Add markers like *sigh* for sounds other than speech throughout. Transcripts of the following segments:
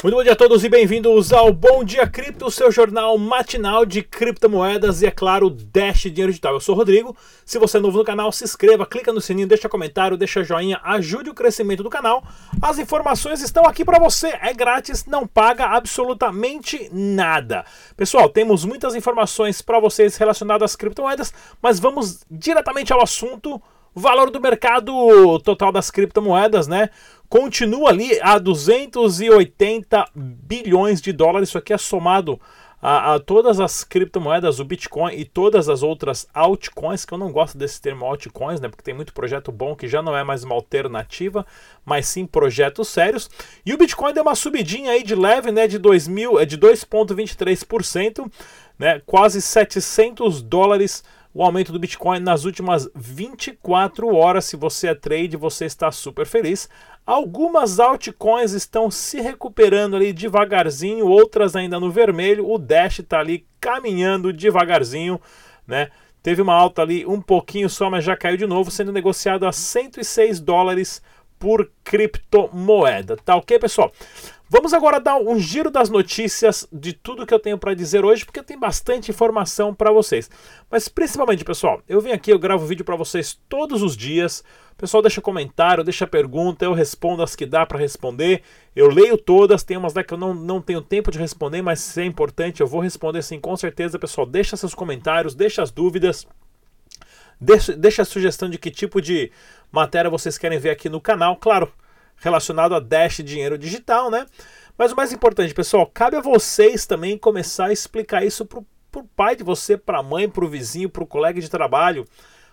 Muito bom dia a todos e bem-vindos ao Bom Dia Cripto, seu jornal matinal de criptomoedas e, é claro, Dash Dinheiro Digital. Eu sou o Rodrigo. Se você é novo no canal, se inscreva, clica no sininho, deixa comentário, deixa joinha, ajude o crescimento do canal. As informações estão aqui para você, é grátis, não paga absolutamente nada. Pessoal, temos muitas informações para vocês relacionadas às criptomoedas, mas vamos diretamente ao assunto. Valor do mercado total das criptomoedas, né? continua ali a 280 bilhões de dólares. Isso aqui é somado a, a, todas as criptomoedas, o Bitcoin e todas as outras altcoins, que eu não gosto desse termo altcoins, né? Porque tem muito projeto bom que já não é mais uma alternativa, mas sim projetos sérios. E o Bitcoin deu uma subidinha aí de leve, né? De 2000, é de 2,23%, né? Quase 700 dólares o aumento do Bitcoin nas últimas 24 horas. Se você é trade, você está super feliz. Algumas altcoins estão se recuperando ali devagarzinho, outras ainda no vermelho. O Dash está ali caminhando devagarzinho, né? Teve uma alta ali um pouquinho só, mas já caiu de novo, sendo negociado a 106 dólares por criptomoeda. Tá ok, pessoal? Vamos agora dar um giro das notícias de tudo que eu tenho para dizer hoje, porque tem bastante informação para vocês. Mas principalmente, pessoal, eu venho aqui, eu gravo vídeo para vocês todos os dias. Pessoal deixa comentário, deixa pergunta, eu respondo as que dá para responder. Eu leio todas, tem umas lá que eu não, não tenho tempo de responder, mas se é importante, eu vou responder sim, com certeza, pessoal. Deixa seus comentários, deixa as dúvidas. Deixa a sugestão de que tipo de matéria vocês querem ver aqui no canal. Claro, relacionado a Dash Dinheiro Digital, né? Mas o mais importante, pessoal, cabe a vocês também começar a explicar isso pro, pro pai de você, pra mãe, pro vizinho, pro colega de trabalho.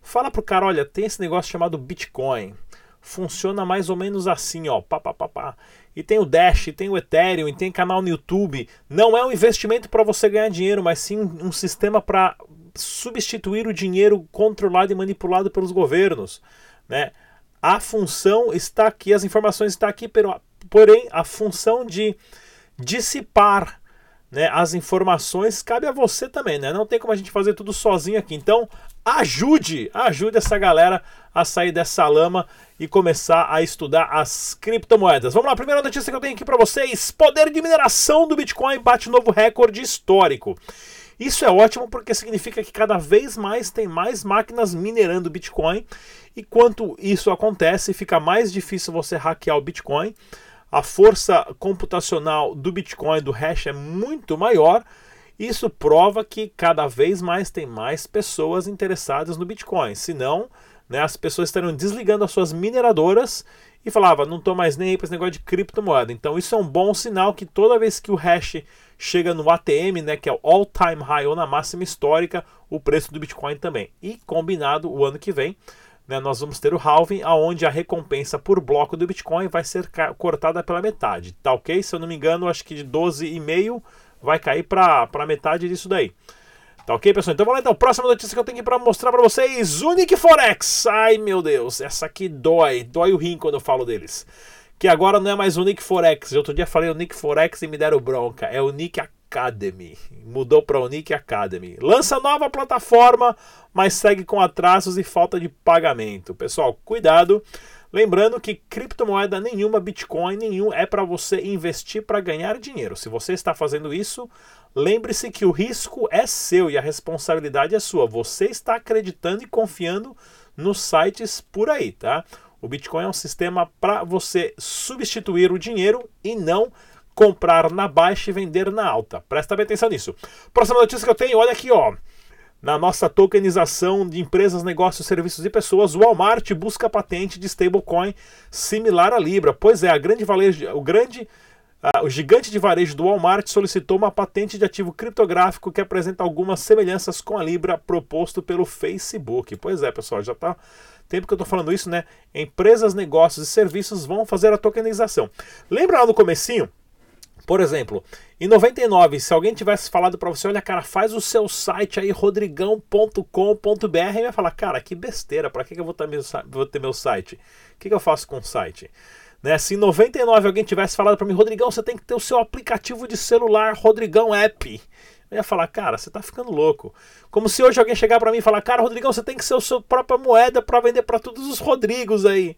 Fala pro cara, olha, tem esse negócio chamado Bitcoin. Funciona mais ou menos assim, ó, pá, pá, pá, pá. E tem o Dash, tem o Ethereum, e tem canal no YouTube. Não é um investimento para você ganhar dinheiro, mas sim um sistema para substituir o dinheiro controlado e manipulado pelos governos, né? A função está aqui, as informações estão aqui, porém a função de dissipar né, as informações cabe a você também, né? Não tem como a gente fazer tudo sozinho aqui. Então, ajude, ajude essa galera a sair dessa lama e começar a estudar as criptomoedas. Vamos lá, primeira notícia que eu tenho aqui para vocês: poder de mineração do Bitcoin bate novo recorde histórico. Isso é ótimo porque significa que cada vez mais tem mais máquinas minerando Bitcoin. E quanto isso acontece, fica mais difícil você hackear o Bitcoin. A força computacional do Bitcoin, do hash, é muito maior. Isso prova que cada vez mais tem mais pessoas interessadas no Bitcoin. Senão, né, as pessoas estariam desligando as suas mineradoras e falava, não estou mais nem aí para esse negócio de criptomoeda. Então isso é um bom sinal que toda vez que o hash chega no ATM, né, que é o all time high ou na máxima histórica, o preço do Bitcoin também. E combinado o ano que vem, né, nós vamos ter o halving, aonde a recompensa por bloco do Bitcoin vai ser cortada pela metade, tá ok? Se eu não me engano, acho que de 12,5 vai cair para metade disso daí. Tá ok, pessoal? Então vamos lá então. Próxima notícia que eu tenho aqui para mostrar para vocês: Unique Forex. Ai meu Deus, essa aqui dói. Dói o rim quando eu falo deles. Que agora não é mais Nick Forex. Outro dia falei Nick Forex e me deram bronca. É o Academy. Mudou para o Academy. Lança nova plataforma, mas segue com atrasos e falta de pagamento. Pessoal, cuidado. Lembrando que criptomoeda nenhuma, Bitcoin nenhum é para você investir para ganhar dinheiro. Se você está fazendo isso, lembre-se que o risco é seu e a responsabilidade é sua. Você está acreditando e confiando nos sites por aí, tá? O Bitcoin é um sistema para você substituir o dinheiro e não comprar na baixa e vender na alta. Presta bem atenção nisso. Próxima notícia que eu tenho, olha aqui, ó. Na nossa tokenização de empresas, negócios, serviços e pessoas, o Walmart busca patente de stablecoin similar à Libra. Pois é, grande o grande uh, o gigante de varejo do Walmart solicitou uma patente de ativo criptográfico que apresenta algumas semelhanças com a Libra proposto pelo Facebook. Pois é, pessoal, já está tempo que eu estou falando isso, né? Empresas, negócios e serviços vão fazer a tokenização. Lembra lá no comecinho? Por exemplo, em 99, se alguém tivesse falado para você, olha, cara, faz o seu site aí, rodrigão.com.br, e ia falar, cara, que besteira, para que, que eu vou ter, meu, vou ter meu site? O que, que eu faço com o site? Né? Se em 99 alguém tivesse falado para mim, Rodrigão, você tem que ter o seu aplicativo de celular, Rodrigão App. Eu ia falar, cara, você tá ficando louco. Como se hoje alguém chegar para mim e falar, cara, Rodrigão, você tem que ser a sua própria moeda para vender para todos os Rodrigos aí.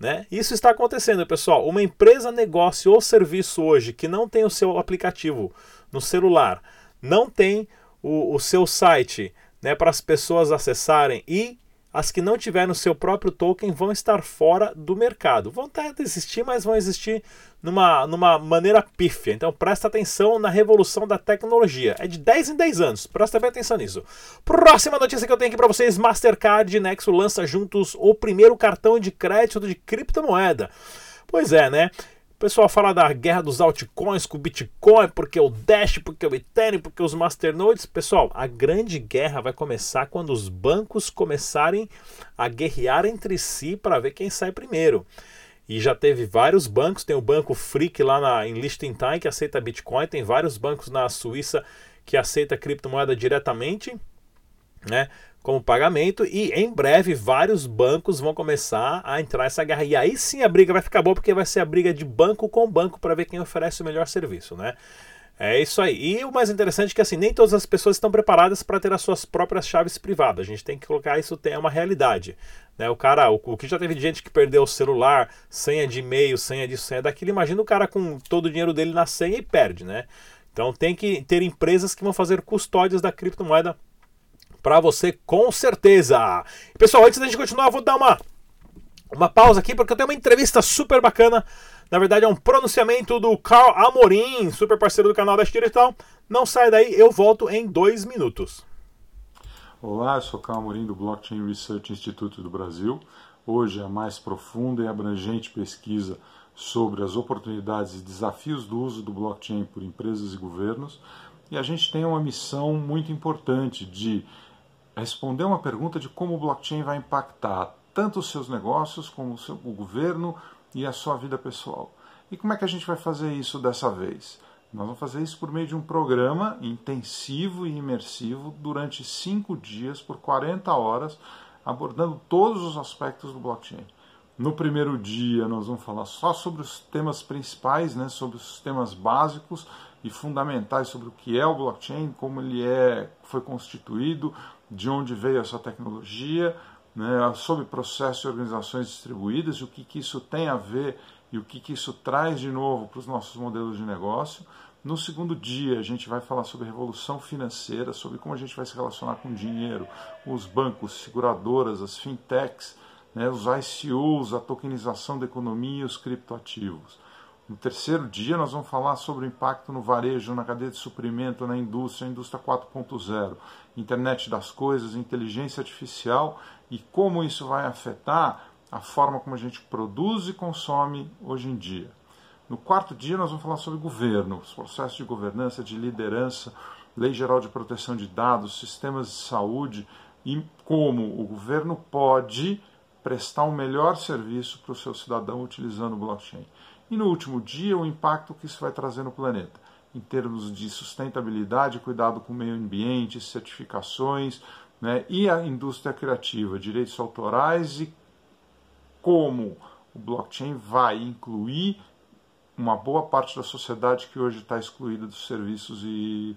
Né? Isso está acontecendo, pessoal. Uma empresa, negócio ou serviço hoje que não tem o seu aplicativo no celular, não tem o, o seu site né, para as pessoas acessarem e as que não tiverem o seu próprio token vão estar fora do mercado. Vão até existir, mas vão existir numa, numa maneira pífia. Então presta atenção na revolução da tecnologia. É de 10 em 10 anos. Presta bem atenção nisso. Próxima notícia que eu tenho aqui para vocês: Mastercard e Nexo lança juntos o primeiro cartão de crédito de criptomoeda. Pois é, né? O pessoal fala da guerra dos altcoins com o Bitcoin, porque o Dash, porque o Ethereum, porque os masternodes. Pessoal, a grande guerra vai começar quando os bancos começarem a guerrear entre si para ver quem sai primeiro. E já teve vários bancos, tem o banco Freak lá na, em Liechtenstein que aceita Bitcoin, tem vários bancos na Suíça que aceita criptomoeda diretamente, né? Como pagamento e em breve vários bancos vão começar a entrar nessa guerra. E aí sim a briga vai ficar boa porque vai ser a briga de banco com banco para ver quem oferece o melhor serviço, né? É isso aí. E o mais interessante é que assim, nem todas as pessoas estão preparadas para ter as suas próprias chaves privadas. A gente tem que colocar isso é uma realidade. Né? O cara, o, o que já teve gente que perdeu o celular, senha de e-mail, senha disso, senha daquilo. Imagina o cara com todo o dinheiro dele na senha e perde, né? Então tem que ter empresas que vão fazer custódias da criptomoeda para você com certeza. Pessoal, antes da gente continuar, vou dar uma uma pausa aqui porque eu tenho uma entrevista super bacana. Na verdade, é um pronunciamento do Carl Amorim, super parceiro do canal da Digital. Não sai daí, eu volto em dois minutos. Olá, eu sou Carl Amorim do Blockchain Research Institute do Brasil. Hoje é a mais profunda e abrangente pesquisa sobre as oportunidades e desafios do uso do blockchain por empresas e governos. E a gente tem uma missão muito importante de responder uma pergunta de como o blockchain vai impactar tanto os seus negócios como o, seu, o governo e a sua vida pessoal. E como é que a gente vai fazer isso dessa vez? Nós vamos fazer isso por meio de um programa intensivo e imersivo durante cinco dias, por 40 horas, abordando todos os aspectos do blockchain. No primeiro dia, nós vamos falar só sobre os temas principais, né, sobre os temas básicos e fundamentais sobre o que é o blockchain, como ele é, foi constituído, de onde veio essa tecnologia, né, sobre processos e organizações distribuídas, e o que, que isso tem a ver e o que, que isso traz de novo para os nossos modelos de negócio. No segundo dia, a gente vai falar sobre revolução financeira, sobre como a gente vai se relacionar com dinheiro, com os bancos, seguradoras, as fintechs, né, os ICOs, a tokenização da economia e os criptoativos. No terceiro dia, nós vamos falar sobre o impacto no varejo, na cadeia de suprimento, na indústria, indústria 4.0, internet das coisas, inteligência artificial e como isso vai afetar a forma como a gente produz e consome hoje em dia. No quarto dia, nós vamos falar sobre governo, os processos de governança, de liderança, lei geral de proteção de dados, sistemas de saúde e como o governo pode prestar um melhor serviço para o seu cidadão utilizando o blockchain. E no último dia, o impacto que isso vai trazer no planeta, em termos de sustentabilidade, cuidado com o meio ambiente, certificações, né, e a indústria criativa, direitos autorais e como o blockchain vai incluir uma boa parte da sociedade que hoje está excluída dos serviços e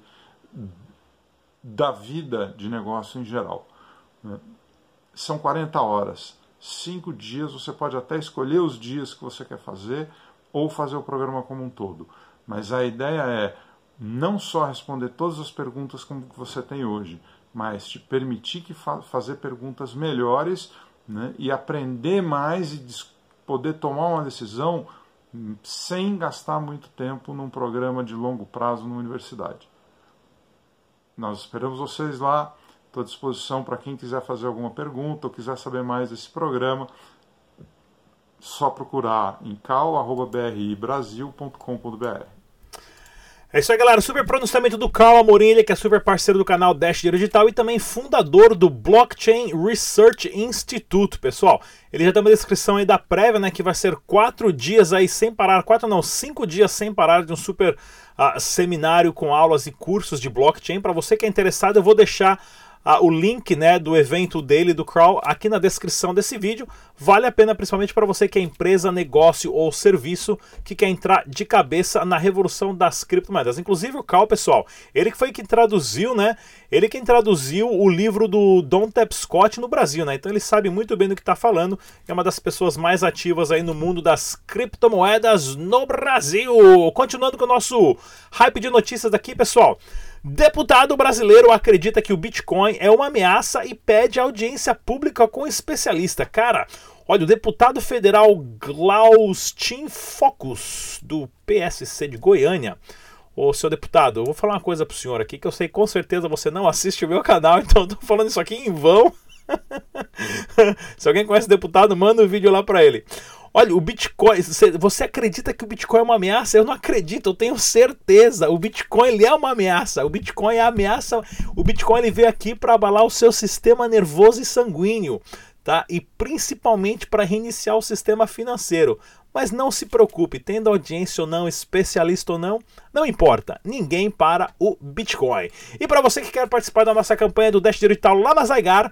da vida de negócio em geral. Né. São 40 horas, cinco dias, você pode até escolher os dias que você quer fazer, ou fazer o programa como um todo. Mas a ideia é não só responder todas as perguntas como você tem hoje, mas te permitir que fa fazer perguntas melhores né, e aprender mais e poder tomar uma decisão sem gastar muito tempo num programa de longo prazo na universidade. Nós esperamos vocês lá. Estou à disposição para quem quiser fazer alguma pergunta ou quiser saber mais desse programa só procurar em cal.bribrasil.com.br. É isso aí, galera. Super pronunciamento do Cal Amorim, ele que é super parceiro do canal Dash Digital e também fundador do Blockchain Research Institute, pessoal. Ele já tem uma descrição aí da prévia, né, que vai ser quatro dias aí sem parar, quatro não, cinco dias sem parar de um super uh, seminário com aulas e cursos de blockchain. Para você que é interessado, eu vou deixar ah, o link né, do evento dele, do Crawl, aqui na descrição desse vídeo. Vale a pena, principalmente para você que é empresa, negócio ou serviço que quer entrar de cabeça na revolução das criptomoedas. Inclusive o Crawl, pessoal, ele que foi quem traduziu, né? Ele quem traduziu o livro do Don Scott no Brasil, né? Então ele sabe muito bem do que está falando. É uma das pessoas mais ativas aí no mundo das criptomoedas no Brasil. Continuando com o nosso hype de notícias aqui, pessoal. Deputado brasileiro acredita que o Bitcoin é uma ameaça e pede audiência pública com especialista. Cara, olha, o deputado federal Glaustin Focus, do PSC de Goiânia. Ô, seu deputado, eu vou falar uma coisa pro senhor aqui que eu sei com certeza você não assiste o meu canal, *laughs* então eu tô falando isso aqui em vão. *laughs* Se alguém conhece o deputado, manda um vídeo lá para ele. Olha, o Bitcoin, você acredita que o Bitcoin é uma ameaça? Eu não acredito, eu tenho certeza. O Bitcoin ele é uma ameaça. O Bitcoin é ameaça. O Bitcoin ele veio aqui para abalar o seu sistema nervoso e sanguíneo, tá? E principalmente para reiniciar o sistema financeiro. Mas não se preocupe, tendo audiência ou não, especialista ou não, não importa, ninguém para o Bitcoin. E para você que quer participar da nossa campanha do Dash Digital lá na Zygar,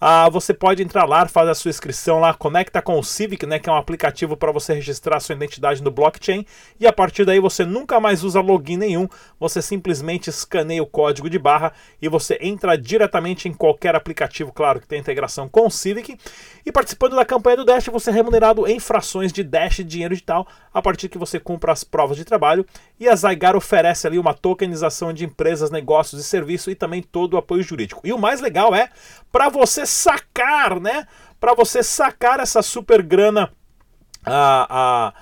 ah, você pode entrar lá, fazer a sua inscrição lá, conecta com o Civic, né, que é um aplicativo para você registrar sua identidade no blockchain, e a partir daí você nunca mais usa login nenhum, você simplesmente escaneia o código de barra e você entra diretamente em qualquer aplicativo, claro, que tem integração com o Civic, e participando da campanha do Dash, você é remunerado em frações de Dash dinheiro digital a partir que você cumpra as provas de trabalho, e a Zygar oferece ali uma tokenização de empresas, negócios e serviços e também todo o apoio jurídico. E o mais legal é, para você sacar, né? Para você sacar essa super grana a, a,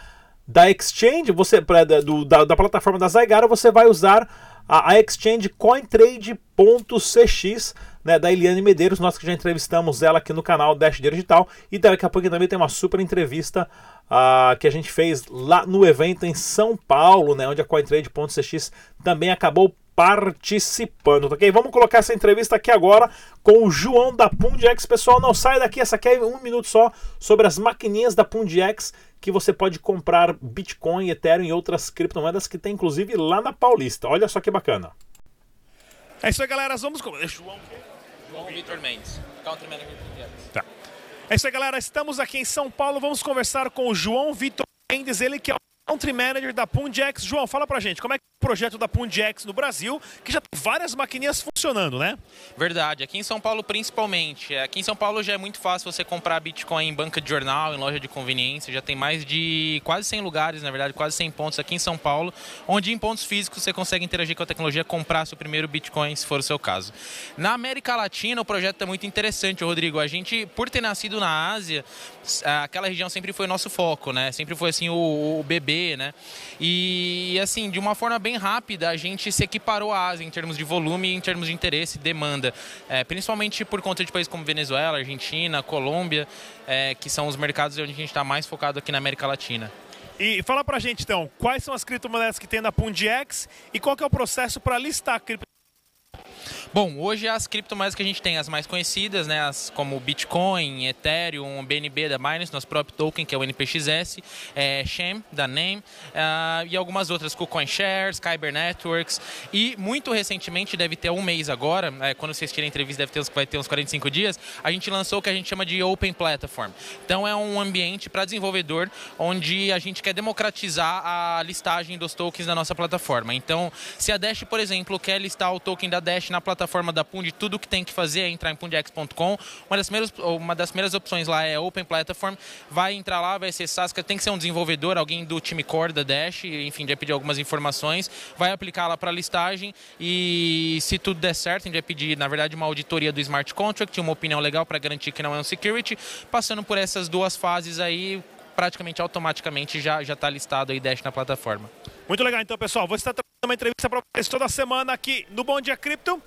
da exchange, você pra, do, da, da plataforma da Zygara, você vai usar a, a exchange cointrade.cx, né, da Eliane Medeiros, nós que já entrevistamos ela aqui no canal Dash Digital, e daqui a pouco também tem uma super entrevista uh, que a gente fez lá no evento em São Paulo, né, onde a cointrade.cx também acabou participando, ok? Vamos colocar essa entrevista aqui agora com o João da Pundex. Pessoal, não sai daqui, essa aqui é um minuto só sobre as maquininhas da Pundex que você pode comprar Bitcoin, Ethereum e outras criptomoedas que tem inclusive lá na Paulista. Olha só que bacana. É isso aí, galera. Vamos com... João, João Vitor Mendes, Country Manager Tá. É isso aí, galera. Estamos aqui em São Paulo. Vamos conversar com o João Vitor Mendes, ele que é o Country Manager da Pundex. João, fala pra gente, como é que é o projeto da Pundex no Brasil, que já tem várias maquininhas funcionando, né? Verdade, aqui em São Paulo principalmente. Aqui em São Paulo já é muito fácil você comprar Bitcoin em banca de jornal, em loja de conveniência. Já tem mais de quase 100 lugares, na verdade, quase 100 pontos aqui em São Paulo, onde em pontos físicos você consegue interagir com a tecnologia, comprar seu primeiro Bitcoin, se for o seu caso. Na América Latina, o projeto é muito interessante, Rodrigo. A gente, por ter nascido na Ásia, aquela região sempre foi nosso foco, né? Sempre foi assim o, o bebê né? E assim, de uma forma bem rápida, a gente se equiparou à Ásia em termos de volume, em termos de interesse e demanda, é, principalmente por conta de países como Venezuela, Argentina, Colômbia, é, que são os mercados onde a gente está mais focado aqui na América Latina. E fala pra gente então, quais são as criptomoedas que tem na Pundiex e qual é o processo para listar criptomoedas Bom, hoje as criptomoedas que a gente tem, as mais conhecidas, né, as como Bitcoin, Ethereum, BNB da Binance, nosso próprio token, que é o NPXS, é, Shem, da NAME, uh, e algumas outras, KuCoin Shares, Kyber Networks, e muito recentemente, deve ter um mês agora, é, quando vocês tirem a entrevista, deve ter uns, vai ter uns 45 dias, a gente lançou o que a gente chama de Open Platform. Então é um ambiente para desenvolvedor, onde a gente quer democratizar a listagem dos tokens da nossa plataforma. Então, se a Dash, por exemplo, quer listar o token da Dash na plataforma, plataforma da Pund, tudo que tem que fazer é entrar em pundex.com. Uma das primeiras, uma das primeiras opções lá é Open Platform. Vai entrar lá, vai acessar, tem que ser um desenvolvedor, alguém do time core da Dash, enfim, vai pedir algumas informações, vai aplicar lá para listagem e se tudo der certo, a gente vai pedir, na verdade, uma auditoria do smart contract, uma opinião legal para garantir que não é um security. Passando por essas duas fases aí, praticamente automaticamente já já está listado aí Dash na plataforma. Muito legal, então, pessoal. Vou estar trazendo uma entrevista para vocês toda semana aqui no Bom Dia Cripto.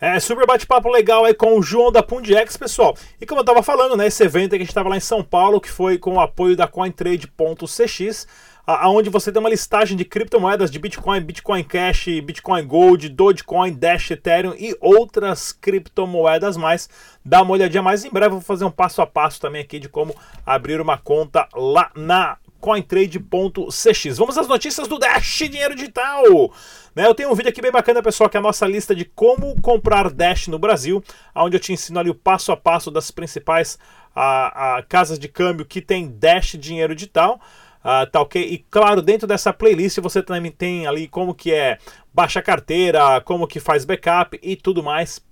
É, super bate-papo legal aí com o João da Pundiex, pessoal. E como eu tava falando, né, esse evento que a gente tava lá em São Paulo, que foi com o apoio da CoinTrade.cx, aonde você tem uma listagem de criptomoedas de Bitcoin, Bitcoin Cash, Bitcoin Gold, Dogecoin, Dash, Ethereum e outras criptomoedas mais. Dá uma olhadinha mais em breve, eu vou fazer um passo a passo também aqui de como abrir uma conta lá na cointrade.cx. Vamos às notícias do Dash Dinheiro Digital. Né? Eu tenho um vídeo aqui bem bacana, pessoal, que é a nossa lista de como comprar Dash no Brasil, onde eu te ensino ali o passo a passo das principais a, a casas de câmbio que tem Dash dinheiro digital. Uh, tá ok? E claro, dentro dessa playlist você também tem ali como que é baixa carteira, como que faz backup e tudo mais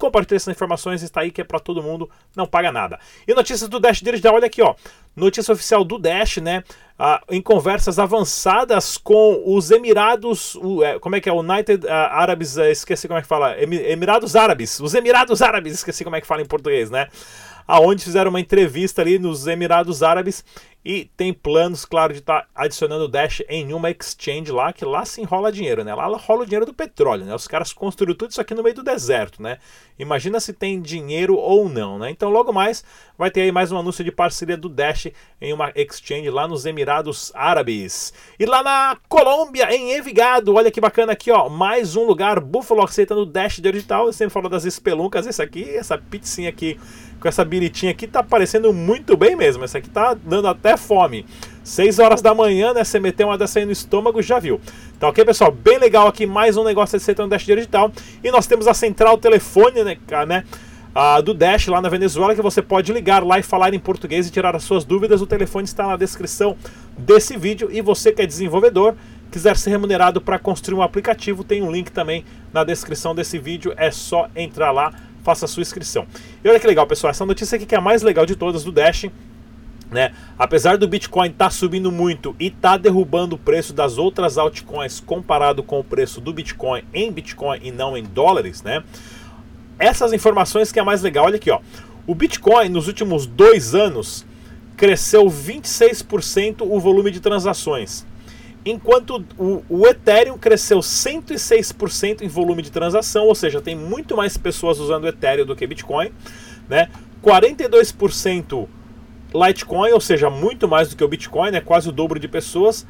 Compartilhe essas informações, está aí que é para todo mundo, não paga nada. E notícias do Dash Digital, olha aqui, ó. Notícia oficial do Dash, né? Ah, em conversas avançadas com os Emirados, o, é, como é que é? United uh, Árabes, uh, esqueci como é que fala. Emirados Árabes, os Emirados Árabes, esqueci como é que fala em português, né? Aonde fizeram uma entrevista ali nos Emirados Árabes e tem planos, claro, de estar tá adicionando Dash em uma exchange lá, que lá se enrola dinheiro, né? Lá rola o dinheiro do petróleo, né? Os caras construíram tudo isso aqui no meio do deserto, né? Imagina se tem dinheiro ou não, né? Então logo mais vai ter aí mais um anúncio de parceria do Dash em uma exchange lá nos Emirados Árabes. E lá na Colômbia, em Envigado, olha que bacana aqui, ó, mais um lugar, Buffalo aceitando Dash digital. Eu sempre falo das espeluncas, esse aqui, essa pizzinha aqui com essa biritinha aqui tá parecendo muito bem mesmo. Essa aqui tá dando até fome. 6 horas da manhã, né? Você meter uma dessa aí no estômago, já viu. Tá ok, pessoal? Bem legal aqui, mais um negócio de ser um Dash digital. E nós temos a central telefone, né? né ah, do Dash lá na Venezuela, que você pode ligar lá e falar em português e tirar as suas dúvidas. O telefone está na descrição desse vídeo. E você que é desenvolvedor, quiser ser remunerado para construir um aplicativo, tem um link também na descrição desse vídeo. É só entrar lá faça a sua inscrição. E olha que legal, pessoal, essa notícia aqui que é a mais legal de todas do Dash. Né? Apesar do Bitcoin estar tá subindo muito e tá derrubando o preço das outras altcoins comparado com o preço do Bitcoin em Bitcoin e não em dólares, né? Essas informações que é mais legal, olha aqui, ó. O Bitcoin nos últimos dois anos cresceu 26% o volume de transações enquanto o, o Ethereum cresceu 106% em volume de transação, ou seja, tem muito mais pessoas usando Ethereum do que Bitcoin, né? 42% Litecoin, ou seja, muito mais do que o Bitcoin, né? quase o dobro de pessoas.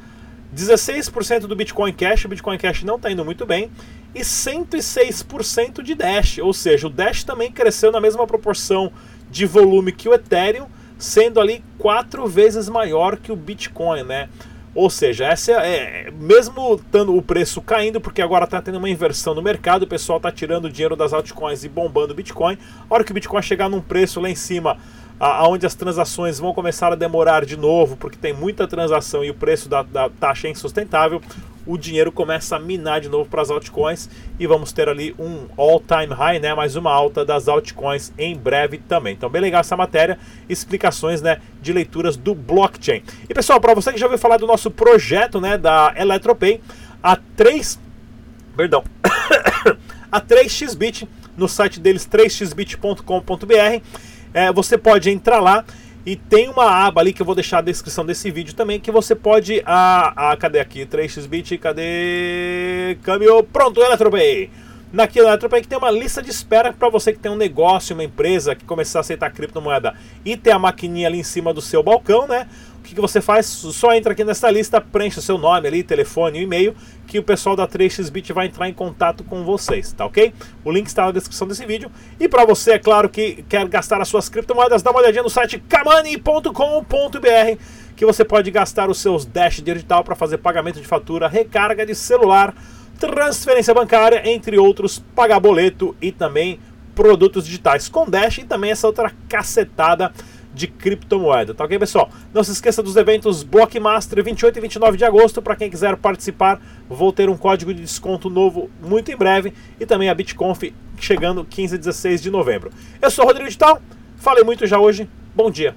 16% do Bitcoin Cash, o Bitcoin Cash não está indo muito bem, e 106% de Dash, ou seja, o Dash também cresceu na mesma proporção de volume que o Ethereum, sendo ali quatro vezes maior que o Bitcoin, né? Ou seja, essa é, é mesmo estando o preço caindo, porque agora está tendo uma inversão no mercado, o pessoal está tirando dinheiro das altcoins e bombando o Bitcoin. A hora que o Bitcoin chegar num preço lá em cima, aonde as transações vão começar a demorar de novo, porque tem muita transação e o preço da, da taxa é insustentável, o dinheiro começa a minar de novo para as altcoins e vamos ter ali um all-time high, né? Mais uma alta das altcoins em breve também. Então, bem legal essa matéria, explicações, né, de leituras do blockchain. E pessoal, para você que já ouviu falar do nosso projeto, né, da Eletropay, a 3, perdão, *coughs* a 3xbit no site deles 3xbit.com.br, é, você pode entrar lá e tem uma aba ali que eu vou deixar na descrição desse vídeo também, que você pode. Ah, ah cadê aqui? 3xbit, cadê? Câmbio. Pronto, Eletropay! Naquilo Eletropay que tem uma lista de espera para você que tem um negócio, uma empresa que começar a aceitar criptomoeda e ter a maquininha ali em cima do seu balcão, né? O que, que você faz? Só entra aqui nessa lista, preenche o seu nome ali, telefone e e-mail, que o pessoal da 3xBit vai entrar em contato com vocês, tá ok? O link está na descrição desse vídeo. E para você, é claro, que quer gastar as suas criptomoedas, dá uma olhadinha no site kamani.com.br que você pode gastar os seus Dash digital para fazer pagamento de fatura, recarga de celular, transferência bancária, entre outros, pagar boleto e também produtos digitais com Dash e também essa outra cacetada de criptomoeda. Tá ok, pessoal? Não se esqueça dos eventos Blockmaster 28 e 29 de agosto. Para quem quiser participar, vou ter um código de desconto novo muito em breve. E também a BitConf chegando 15 e 16 de novembro. Eu sou o Rodrigo Digital. Falei muito já hoje. Bom dia.